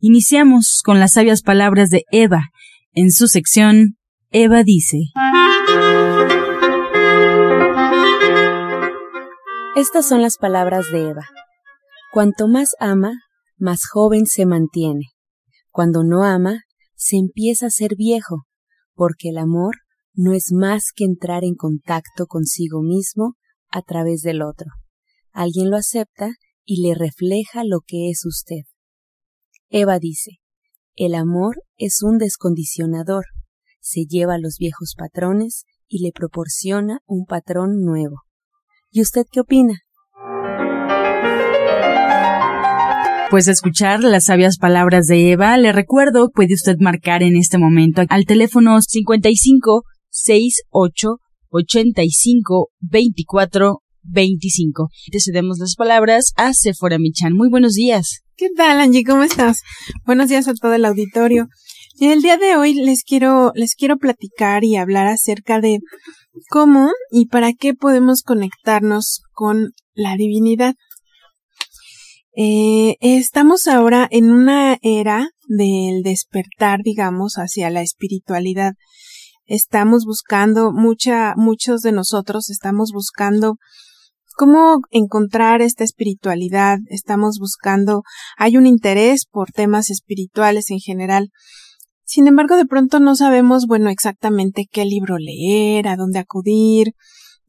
Iniciamos con las sabias palabras de Eva. En su sección, Eva dice. Estas son las palabras de Eva. Cuanto más ama, más joven se mantiene. Cuando no ama, se empieza a ser viejo, porque el amor no es más que entrar en contacto consigo mismo a través del otro. Alguien lo acepta y le refleja lo que es usted. Eva dice, el amor es un descondicionador, se lleva los viejos patrones y le proporciona un patrón nuevo. ¿Y usted qué opina? Pues escuchar las sabias palabras de Eva, le recuerdo, puede usted marcar en este momento al teléfono 55 68 85 24 25. Te cedemos las palabras a Sephora Michan. Muy buenos días. ¿Qué tal, Angie? ¿Cómo estás? Buenos días a todo el auditorio. En el día de hoy les quiero, les quiero platicar y hablar acerca de cómo y para qué podemos conectarnos con la divinidad. Eh, estamos ahora en una era del despertar, digamos, hacia la espiritualidad. Estamos buscando, mucha, muchos de nosotros estamos buscando cómo encontrar esta espiritualidad. Estamos buscando, hay un interés por temas espirituales en general. Sin embargo, de pronto no sabemos, bueno, exactamente qué libro leer, a dónde acudir,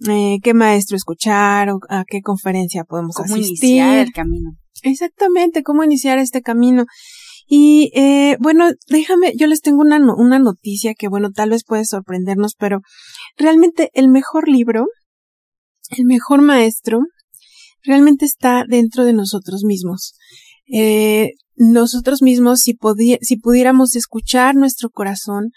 eh, qué maestro escuchar o a qué conferencia podemos ¿Cómo asistir. iniciar el camino? Exactamente, cómo iniciar este camino. Y eh, bueno, déjame, yo les tengo una, una noticia que bueno, tal vez puede sorprendernos, pero realmente el mejor libro, el mejor maestro, realmente está dentro de nosotros mismos. Eh, nosotros mismos, si, si pudiéramos escuchar nuestro corazón,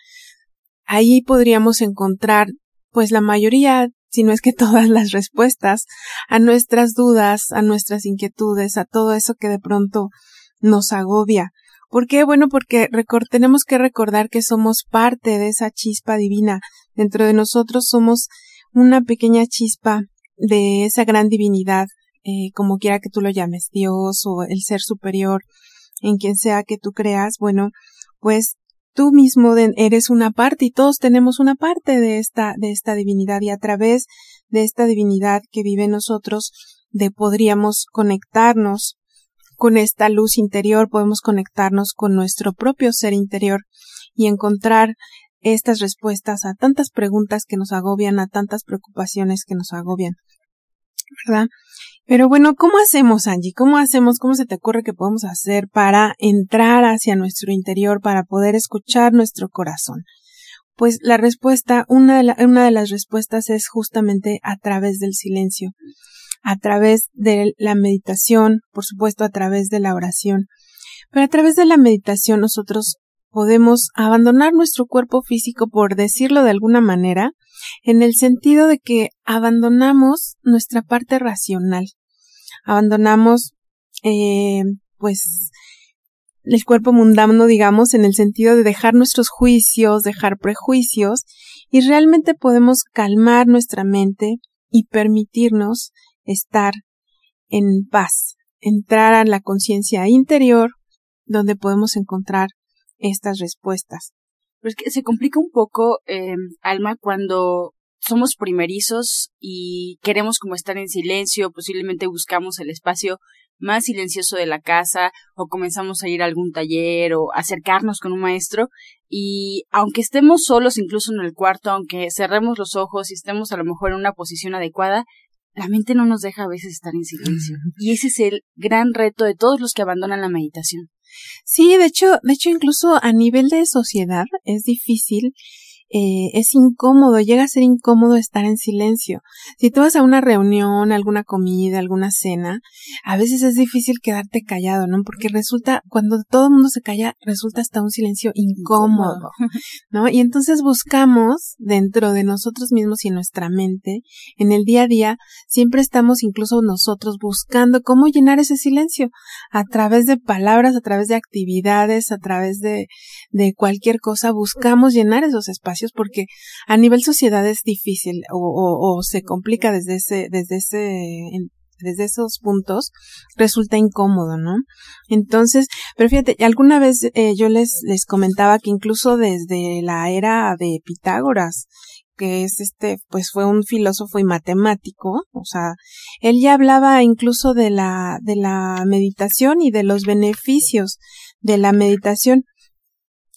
ahí podríamos encontrar, pues la mayoría, si no es que todas las respuestas a nuestras dudas, a nuestras inquietudes, a todo eso que de pronto nos agobia. ¿Por qué? Bueno, porque tenemos que recordar que somos parte de esa chispa divina. Dentro de nosotros somos una pequeña chispa de esa gran divinidad, eh, como quiera que tú lo llames, Dios o el ser superior, en quien sea que tú creas, bueno, pues tú mismo eres una parte y todos tenemos una parte de esta, de esta divinidad y a través de esta divinidad que vive en nosotros, de podríamos conectarnos con esta luz interior, podemos conectarnos con nuestro propio ser interior y encontrar estas respuestas a tantas preguntas que nos agobian, a tantas preocupaciones que nos agobian. ¿Verdad? Pero bueno, ¿cómo hacemos, Angie? ¿Cómo hacemos? ¿Cómo se te ocurre que podemos hacer para entrar hacia nuestro interior, para poder escuchar nuestro corazón? Pues la respuesta, una de, una de las respuestas es justamente a través del silencio, a través de la meditación, por supuesto a través de la oración. Pero a través de la meditación nosotros podemos abandonar nuestro cuerpo físico, por decirlo de alguna manera, en el sentido de que abandonamos nuestra parte racional. Abandonamos, eh, pues, el cuerpo mundano, digamos, en el sentido de dejar nuestros juicios, dejar prejuicios, y realmente podemos calmar nuestra mente y permitirnos estar en paz, entrar a la conciencia interior, donde podemos encontrar estas respuestas. Pero es que se complica un poco, eh, Alma, cuando somos primerizos y queremos como estar en silencio, posiblemente buscamos el espacio más silencioso de la casa o comenzamos a ir a algún taller o acercarnos con un maestro y aunque estemos solos incluso en el cuarto, aunque cerremos los ojos y estemos a lo mejor en una posición adecuada, la mente no nos deja a veces estar en silencio. Y ese es el gran reto de todos los que abandonan la meditación. Sí, de hecho, de hecho, incluso a nivel de sociedad es difícil eh, es incómodo, llega a ser incómodo estar en silencio. Si tú vas a una reunión, alguna comida, alguna cena, a veces es difícil quedarte callado, ¿no? Porque resulta, cuando todo el mundo se calla, resulta hasta un silencio incómodo, ¿no? Y entonces buscamos dentro de nosotros mismos y en nuestra mente, en el día a día, siempre estamos incluso nosotros buscando cómo llenar ese silencio a través de palabras, a través de actividades, a través de, de cualquier cosa, buscamos llenar esos espacios porque a nivel sociedad es difícil o, se complica desde ese, desde ese, desde esos puntos resulta incómodo, ¿no? Entonces, pero fíjate, alguna vez eh, yo les, les comentaba que incluso desde la era de Pitágoras, que es este, pues fue un filósofo y matemático, o sea, él ya hablaba incluso de la, de la meditación y de los beneficios de la meditación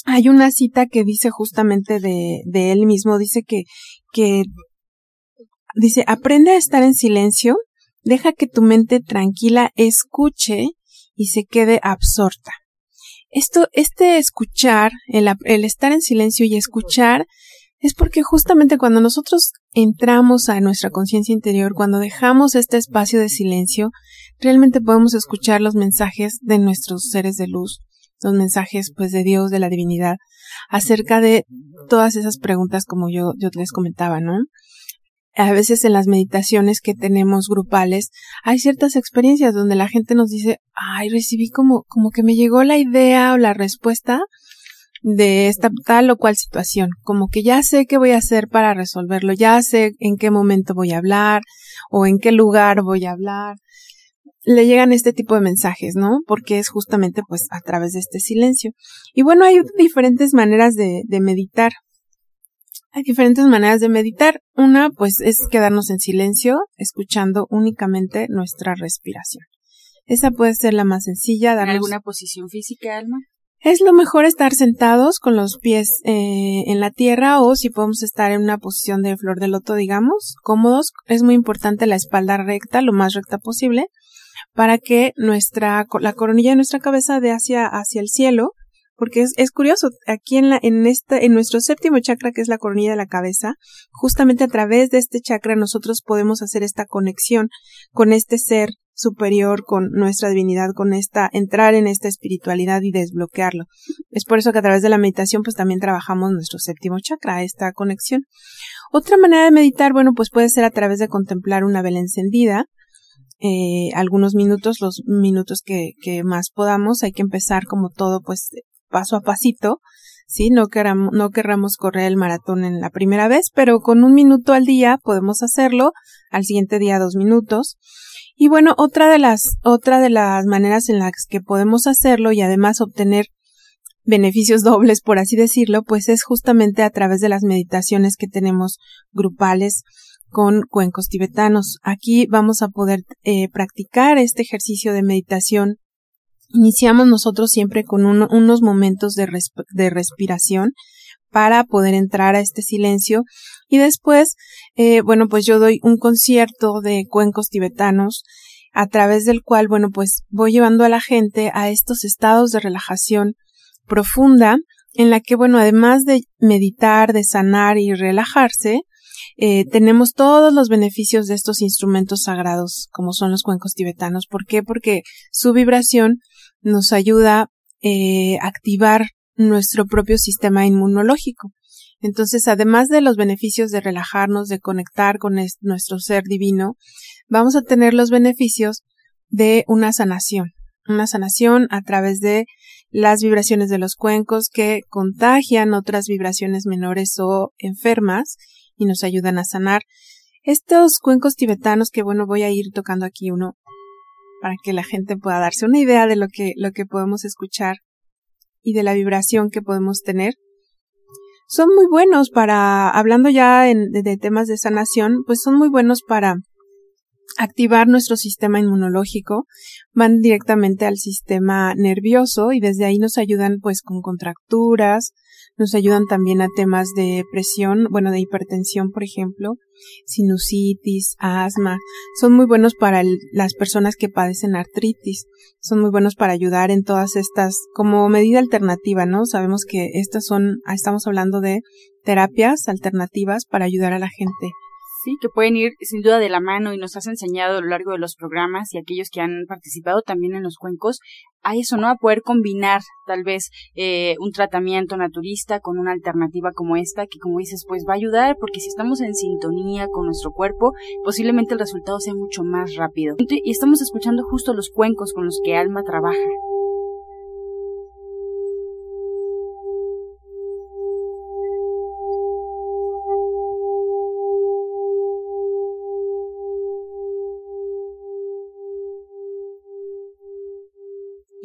hay una cita que dice justamente de, de él mismo, dice que, que, dice, aprende a estar en silencio, deja que tu mente tranquila escuche y se quede absorta. Esto, este escuchar, el, el estar en silencio y escuchar, es porque justamente cuando nosotros entramos a nuestra conciencia interior, cuando dejamos este espacio de silencio, realmente podemos escuchar los mensajes de nuestros seres de luz, los mensajes pues de Dios, de la divinidad, acerca de todas esas preguntas como yo, yo les comentaba, ¿no? A veces en las meditaciones que tenemos grupales hay ciertas experiencias donde la gente nos dice, ay, recibí como, como que me llegó la idea o la respuesta de esta tal o cual situación, como que ya sé qué voy a hacer para resolverlo, ya sé en qué momento voy a hablar o en qué lugar voy a hablar, le llegan este tipo de mensajes, ¿no? Porque es justamente pues a través de este silencio. Y bueno, hay diferentes maneras de, de meditar. Hay diferentes maneras de meditar. Una pues es quedarnos en silencio, escuchando únicamente nuestra respiración. Esa puede ser la más sencilla. Darnos... ¿Alguna posición física, Alma? Es lo mejor estar sentados con los pies eh, en la tierra o si podemos estar en una posición de flor de loto, digamos, cómodos. Es muy importante la espalda recta, lo más recta posible para que nuestra, la coronilla de nuestra cabeza de hacia, hacia el cielo, porque es, es curioso, aquí en la, en esta, en nuestro séptimo chakra, que es la coronilla de la cabeza, justamente a través de este chakra nosotros podemos hacer esta conexión con este ser superior, con nuestra divinidad, con esta, entrar en esta espiritualidad y desbloquearlo. Es por eso que a través de la meditación pues también trabajamos nuestro séptimo chakra, esta conexión. Otra manera de meditar, bueno, pues puede ser a través de contemplar una vela encendida, eh, algunos minutos, los minutos que, que más podamos. Hay que empezar como todo, pues paso a pasito, ¿sí? No queramos, no querramos correr el maratón en la primera vez, pero con un minuto al día podemos hacerlo, al siguiente día dos minutos. Y bueno, otra de las, otra de las maneras en las que podemos hacerlo y además obtener beneficios dobles, por así decirlo, pues es justamente a través de las meditaciones que tenemos grupales con cuencos tibetanos. Aquí vamos a poder eh, practicar este ejercicio de meditación. Iniciamos nosotros siempre con unos momentos de, respiración para poder entrar a este silencio y después, eh, bueno, pues yo doy un concierto de cuencos tibetanos a través del cual, bueno, pues voy llevando a la gente a estos estados de relajación profunda en la que, bueno, además de meditar, de sanar y relajarse, eh, tenemos todos los beneficios de estos instrumentos sagrados, como son los cuencos tibetanos. ¿Por qué? Porque su vibración nos ayuda eh, a activar nuestro propio sistema inmunológico. Entonces, además de los beneficios de relajarnos, de conectar con nuestro ser divino, vamos a tener los beneficios de una sanación, una sanación a través de las vibraciones de los cuencos que contagian otras vibraciones menores o enfermas y nos ayudan a sanar. Estos cuencos tibetanos que bueno voy a ir tocando aquí uno para que la gente pueda darse una idea de lo que, lo que podemos escuchar y de la vibración que podemos tener. Son muy buenos para, hablando ya en, de, temas de sanación, pues son muy buenos para activar nuestro sistema inmunológico, van directamente al sistema nervioso y desde ahí nos ayudan pues con contracturas, nos ayudan también a temas de presión, bueno, de hipertensión, por ejemplo, sinusitis, asma. Son muy buenos para las personas que padecen artritis. Son muy buenos para ayudar en todas estas, como medida alternativa, ¿no? Sabemos que estas son, estamos hablando de terapias alternativas para ayudar a la gente Sí, que pueden ir sin duda de la mano y nos has enseñado a lo largo de los programas y aquellos que han participado también en los cuencos a eso, ¿no? A poder combinar tal vez eh, un tratamiento naturista con una alternativa como esta que como dices pues va a ayudar porque si estamos en sintonía con nuestro cuerpo posiblemente el resultado sea mucho más rápido. Y estamos escuchando justo los cuencos con los que Alma trabaja.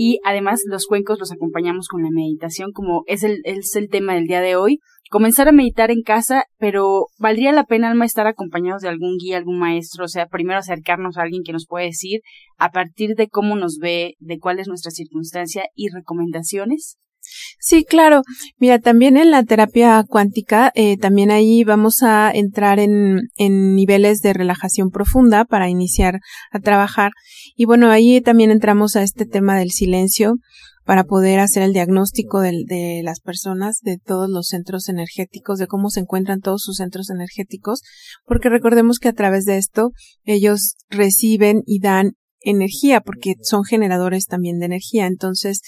Y además los cuencos los acompañamos con la meditación como es el, es el tema del día de hoy. Comenzar a meditar en casa, pero valdría la pena alma estar acompañados de algún guía, algún maestro, o sea, primero acercarnos a alguien que nos puede decir a partir de cómo nos ve, de cuál es nuestra circunstancia y recomendaciones. Sí, claro. Mira, también en la terapia cuántica, eh, también ahí vamos a entrar en, en niveles de relajación profunda para iniciar a trabajar. Y bueno, ahí también entramos a este tema del silencio para poder hacer el diagnóstico de, de, las personas, de todos los centros energéticos, de cómo se encuentran todos sus centros energéticos, porque recordemos que a través de esto ellos reciben y dan energía, porque son generadores también de energía. Entonces,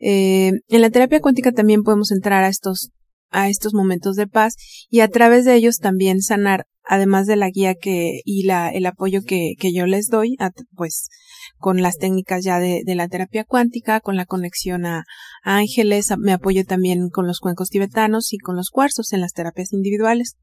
eh, en la terapia cuántica también podemos entrar a estos, a estos momentos de paz y a través de ellos también sanar, además de la guía que, y la, el apoyo que, que yo les doy, pues, con las técnicas ya de, de, la terapia cuántica, con la conexión a, a ángeles, me apoyo también con los cuencos tibetanos y con los cuarzos en las terapias individuales.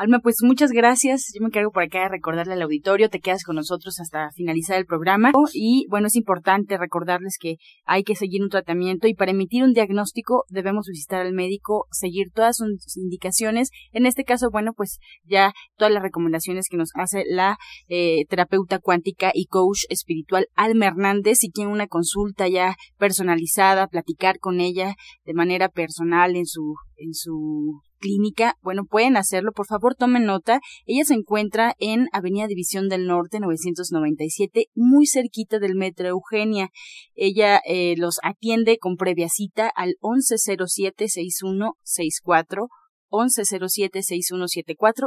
Alma, pues muchas gracias. Yo me encargo por acá de recordarle al auditorio, te quedas con nosotros hasta finalizar el programa. Y bueno, es importante recordarles que hay que seguir un tratamiento y para emitir un diagnóstico debemos visitar al médico, seguir todas sus indicaciones. En este caso, bueno, pues ya todas las recomendaciones que nos hace la eh, terapeuta cuántica y coach espiritual Alma Hernández. Si tiene una consulta ya personalizada, platicar con ella de manera personal en su en su clínica, bueno, pueden hacerlo, por favor tomen nota. Ella se encuentra en Avenida División del Norte 997, muy cerquita del Metro Eugenia. Ella eh, los atiende con previa cita al 1107-6164, 1107-6174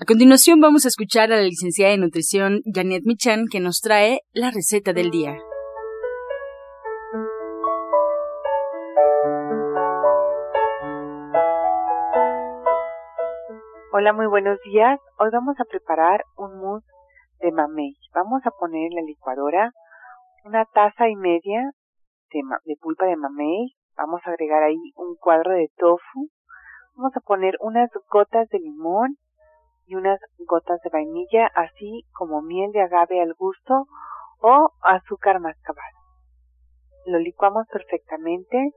A continuación vamos a escuchar a la licenciada de nutrición Janet Michan que nos trae la receta del día. Hola, muy buenos días. Hoy vamos a preparar un mousse de mamey. Vamos a poner en la licuadora una taza y media de, de pulpa de mamey. Vamos a agregar ahí un cuadro de tofu. Vamos a poner unas gotas de limón y unas gotas de vainilla, así como miel de agave al gusto o azúcar mascabado. Lo licuamos perfectamente,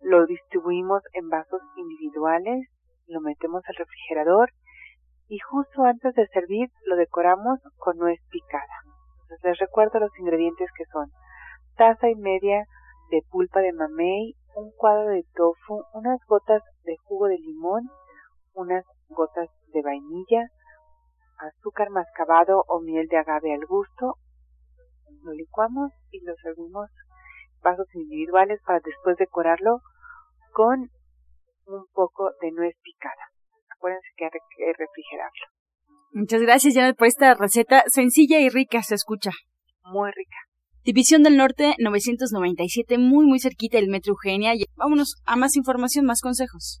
lo distribuimos en vasos individuales, lo metemos al refrigerador y justo antes de servir lo decoramos con nuez picada. les recuerdo los ingredientes que son taza y media de pulpa de mamey, un cuadro de tofu, unas gotas de jugo de limón, unas gotas de vainilla, azúcar mascabado o miel de agave al gusto. Lo licuamos y lo servimos vasos individuales para después decorarlo con un poco de nuez picada. Acuérdense que hay que refrigerarlo. Muchas gracias, Janet, por esta receta sencilla y rica, se escucha. Muy rica. División del Norte 997, muy muy cerquita del Metro Eugenia. Vámonos a más información, más consejos.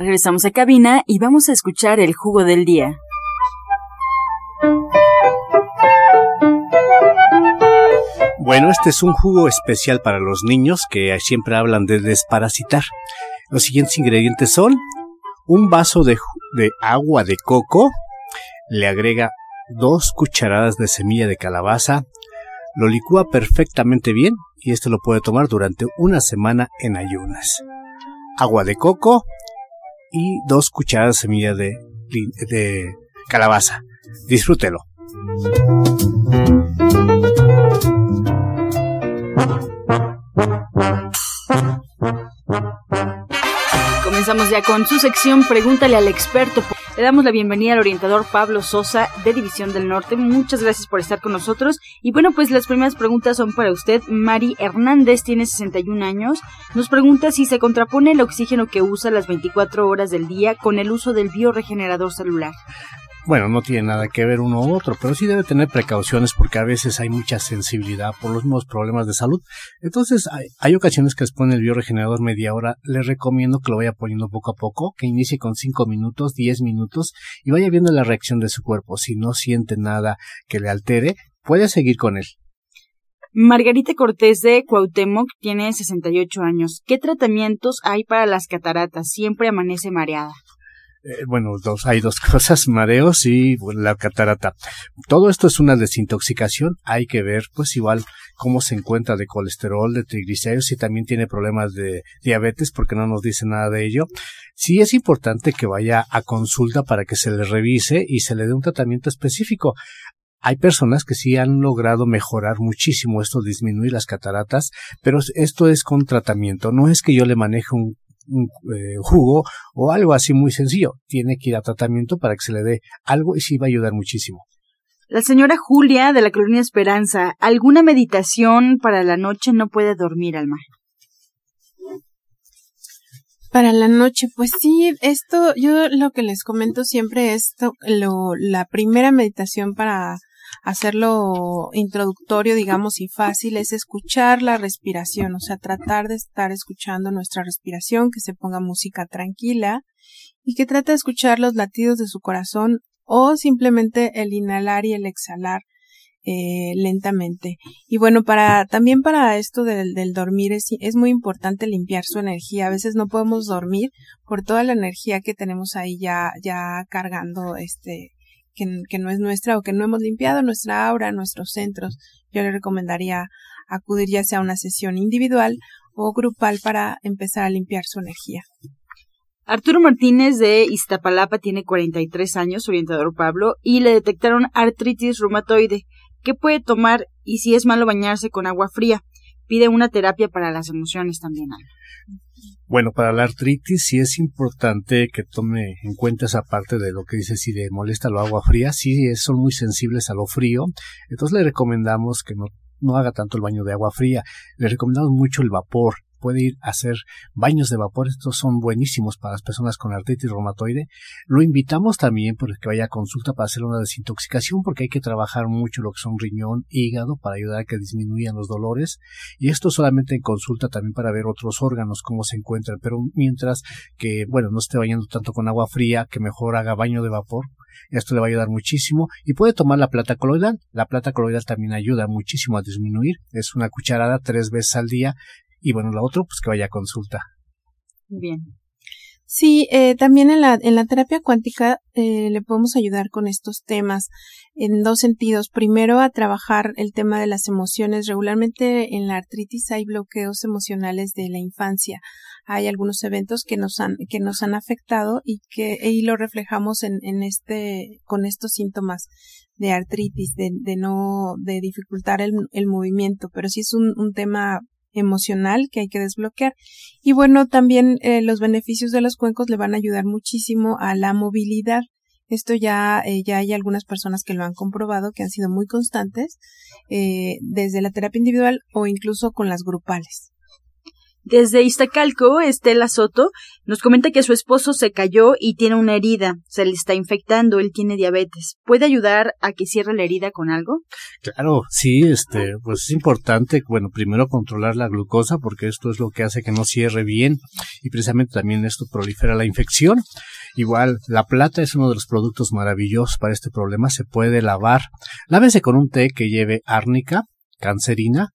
Regresamos a cabina y vamos a escuchar el jugo del día. Bueno, este es un jugo especial para los niños que siempre hablan de desparasitar. Los siguientes ingredientes son un vaso de, agua de coco, le agrega dos cucharadas de semilla de calabaza, lo licúa perfectamente bien y esto lo puede tomar durante una semana en ayunas. Agua de coco, y dos cucharadas de semilla de, de calabaza. Disfrútelo. Comenzamos ya con su sección Pregúntale al experto. Le damos la bienvenida al orientador Pablo Sosa de División del Norte. Muchas gracias por estar con nosotros. Y bueno, pues las primeras preguntas son para usted. Mari Hernández tiene 61 años. Nos pregunta si se contrapone el oxígeno que usa las 24 horas del día con el uso del bioregenerador celular bueno, no tiene nada que ver uno u otro, pero sí debe tener precauciones porque a veces hay mucha sensibilidad por los mismos problemas de salud. Entonces, hay, ocasiones que les pone el bioregenerador media hora. Les recomiendo que lo vaya poniendo poco a poco, que inicie con 5 minutos, 10 minutos y vaya viendo la reacción de su cuerpo. Si no siente nada que le altere, puede seguir con él. Margarita Cortés de Cuauhtémoc tiene 68 años. ¿Qué tratamientos hay para las cataratas? Siempre amanece mareada. Eh, bueno, dos, hay dos cosas, mareos y la catarata. Todo esto es una desintoxicación. Hay que ver, pues igual, cómo se encuentra de colesterol, de triglicéridos, y también tiene problemas de diabetes, porque no nos dice nada de ello. Sí es importante que vaya a consulta para que se le revise y se le dé un tratamiento específico. Hay personas que sí han logrado mejorar muchísimo esto, disminuir las cataratas, pero esto es con tratamiento. No es que yo le maneje un eh, jugo o algo así muy sencillo. Tiene que ir a tratamiento para que se le dé algo y sí va a ayudar muchísimo. La señora Julia de la Colonia Esperanza, ¿alguna meditación para la noche no puede dormir, Alma? Para la noche, pues sí, esto, yo lo que les comento siempre es lo, la primera meditación para hacerlo introductorio, digamos, y fácil es escuchar la respiración, o sea, tratar de estar escuchando nuestra respiración, que se ponga música tranquila y que trate de escuchar los latidos de su corazón o simplemente el inhalar y el exhalar eh, lentamente. Y bueno, para también para esto del, del dormir es, es, muy importante limpiar su energía. A veces no podemos dormir por toda la energía que tenemos ahí ya, ya cargando este que, no es nuestra o que no hemos limpiado nuestra aura, nuestros centros, yo le recomendaría acudir ya sea a una sesión individual o grupal para empezar a limpiar su energía. Arturo Martínez de Iztapalapa tiene 43 años, orientador Pablo, y le detectaron artritis reumatoide. ¿Qué puede tomar y si es malo bañarse con agua fría? Pide una terapia para las emociones también. Bueno, para la artritis sí es importante que tome en cuenta esa parte de lo que dice si le molesta el agua fría. Sí, son muy sensibles a lo frío. Entonces le recomendamos que no, no haga tanto el baño de agua fría. Le recomendamos mucho el vapor puede ir a hacer baños de vapor. Estos son buenísimos para las personas con artritis reumatoide. Lo invitamos también para que vaya a consulta para hacer una desintoxicación porque hay que trabajar mucho lo que son riñón, hígado para ayudar a que disminuyan los dolores. Y esto solamente en consulta también para ver otros órganos cómo se encuentran. Pero mientras que, bueno, no esté bañando tanto con agua fría, que mejor haga baño de vapor. Esto le va a ayudar muchísimo. Y puede tomar la plata coloidal. La plata coloidal también ayuda muchísimo a disminuir. Es una cucharada tres veces al día y bueno, lo otro, pues que vaya a consulta. Bien. Sí, eh, también en la, en la terapia cuántica eh, le podemos ayudar con estos temas en dos sentidos. Primero, a trabajar el tema de las emociones. Regularmente en la artritis hay bloqueos emocionales de la infancia. Hay algunos eventos que nos han, que nos han afectado y que y lo reflejamos en, en este, con estos síntomas de artritis, de, de no, de dificultar el, el movimiento. Pero sí es un tema emocional que hay que desbloquear. Y bueno, también eh, los beneficios de los cuencos le van a ayudar muchísimo a la movilidad. Esto ya, eh, ya hay algunas personas que lo han comprobado, que han sido muy constantes, eh, desde la terapia individual o incluso con las grupales. Desde Iztacalco, Estela Soto nos comenta que su esposo se cayó y tiene una herida, se le está infectando, él tiene diabetes. ¿Puede ayudar a que cierre la herida con algo? Claro, sí, este, pues es importante, bueno, primero controlar la glucosa porque esto es lo que hace que no cierre bien y precisamente también esto prolifera la infección. Igual, la plata es uno de los productos maravillosos para este problema, se puede lavar. Lávese con un té que lleve árnica, cancerina,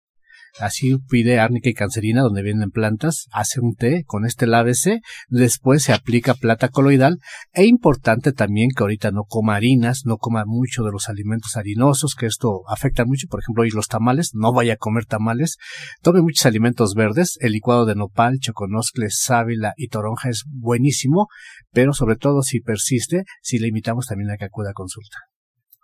Así pide árnica y cancerina donde vienen plantas, hace un té con este lávese, después se aplica plata coloidal e importante también que ahorita no coma harinas, no coma mucho de los alimentos harinosos, que esto afecta mucho, por ejemplo, hoy los tamales, no vaya a comer tamales, tome muchos alimentos verdes, el licuado de nopal, choconoscle, sábila y toronja es buenísimo, pero sobre todo si persiste, si le invitamos también a que acuda a consulta.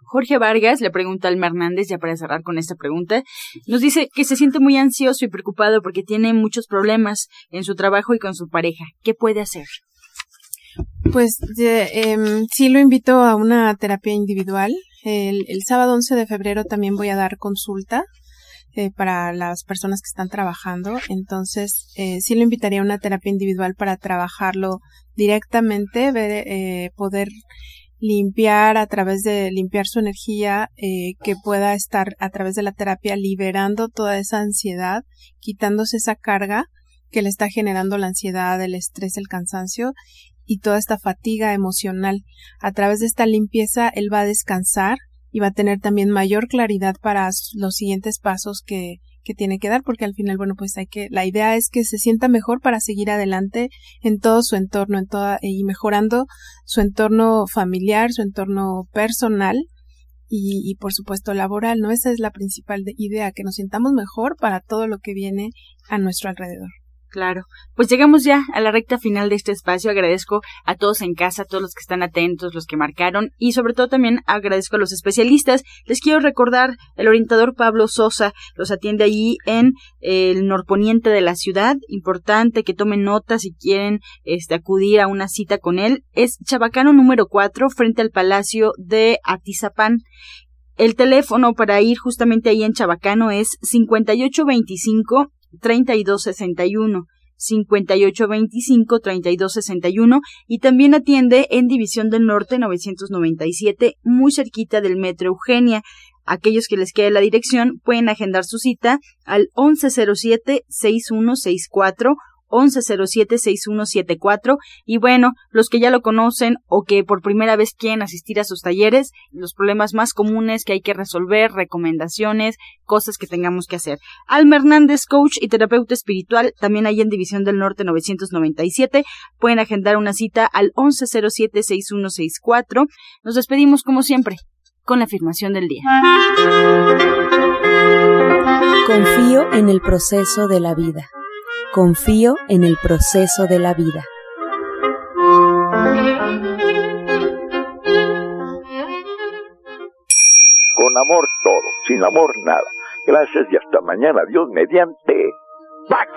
Jorge Vargas le pregunta al Hernández, ya para cerrar con esta pregunta, nos dice que se siente muy ansioso y preocupado porque tiene muchos problemas en su trabajo y con su pareja. ¿Qué puede hacer? Pues eh, sí lo invito a una terapia individual. El, sábado 11 de febrero también voy a dar consulta eh, para las personas que están trabajando. Entonces, eh, sí lo invitaría a una terapia individual para trabajarlo directamente, ver, eh, poder limpiar a través de limpiar su energía, eh, que pueda estar a través de la terapia liberando toda esa ansiedad, quitándose esa carga que le está generando la ansiedad, el estrés, el cansancio y toda esta fatiga emocional. A través de esta limpieza, él va a descansar y va a tener también mayor claridad para los siguientes pasos que, que tiene que dar, porque al final, bueno, pues hay que, la idea es que se sienta mejor para seguir adelante en todo su entorno, en toda, y mejorando su entorno familiar, su entorno personal y, y por supuesto laboral, ¿no? Esa es la principal idea, que nos sintamos mejor para todo lo que viene a nuestro alrededor. Claro. Pues llegamos ya a la recta final de este espacio. Agradezco a todos en casa, a todos los que están atentos, los que marcaron y sobre todo también agradezco a los especialistas. Les quiero recordar, el orientador Pablo Sosa los atiende allí en el norponiente de la ciudad. Importante que tomen nota si quieren este, acudir a una cita con él. Es Chabacano número 4 frente al Palacio de Atizapán. El teléfono para ir justamente ahí en Chabacano es 5825 3261 5825 3261 y también atiende en División del Norte 997 muy cerquita del Metro Eugenia. Aquellos que les quede la dirección pueden agendar su cita al 1107 6164 1107-6174 y bueno, los que ya lo conocen o que por primera vez quieren asistir a sus talleres, los problemas más comunes que hay que resolver, recomendaciones, cosas que tengamos que hacer. Alma Hernández, coach y terapeuta espiritual, también ahí en División del Norte 997, pueden agendar una cita al 1107-6164. Nos despedimos como siempre con la afirmación del día. Confío en el proceso de la vida. Confío en el proceso de la vida. Con amor todo, sin amor nada. Gracias y hasta mañana. Dios mediante. ¡Pax!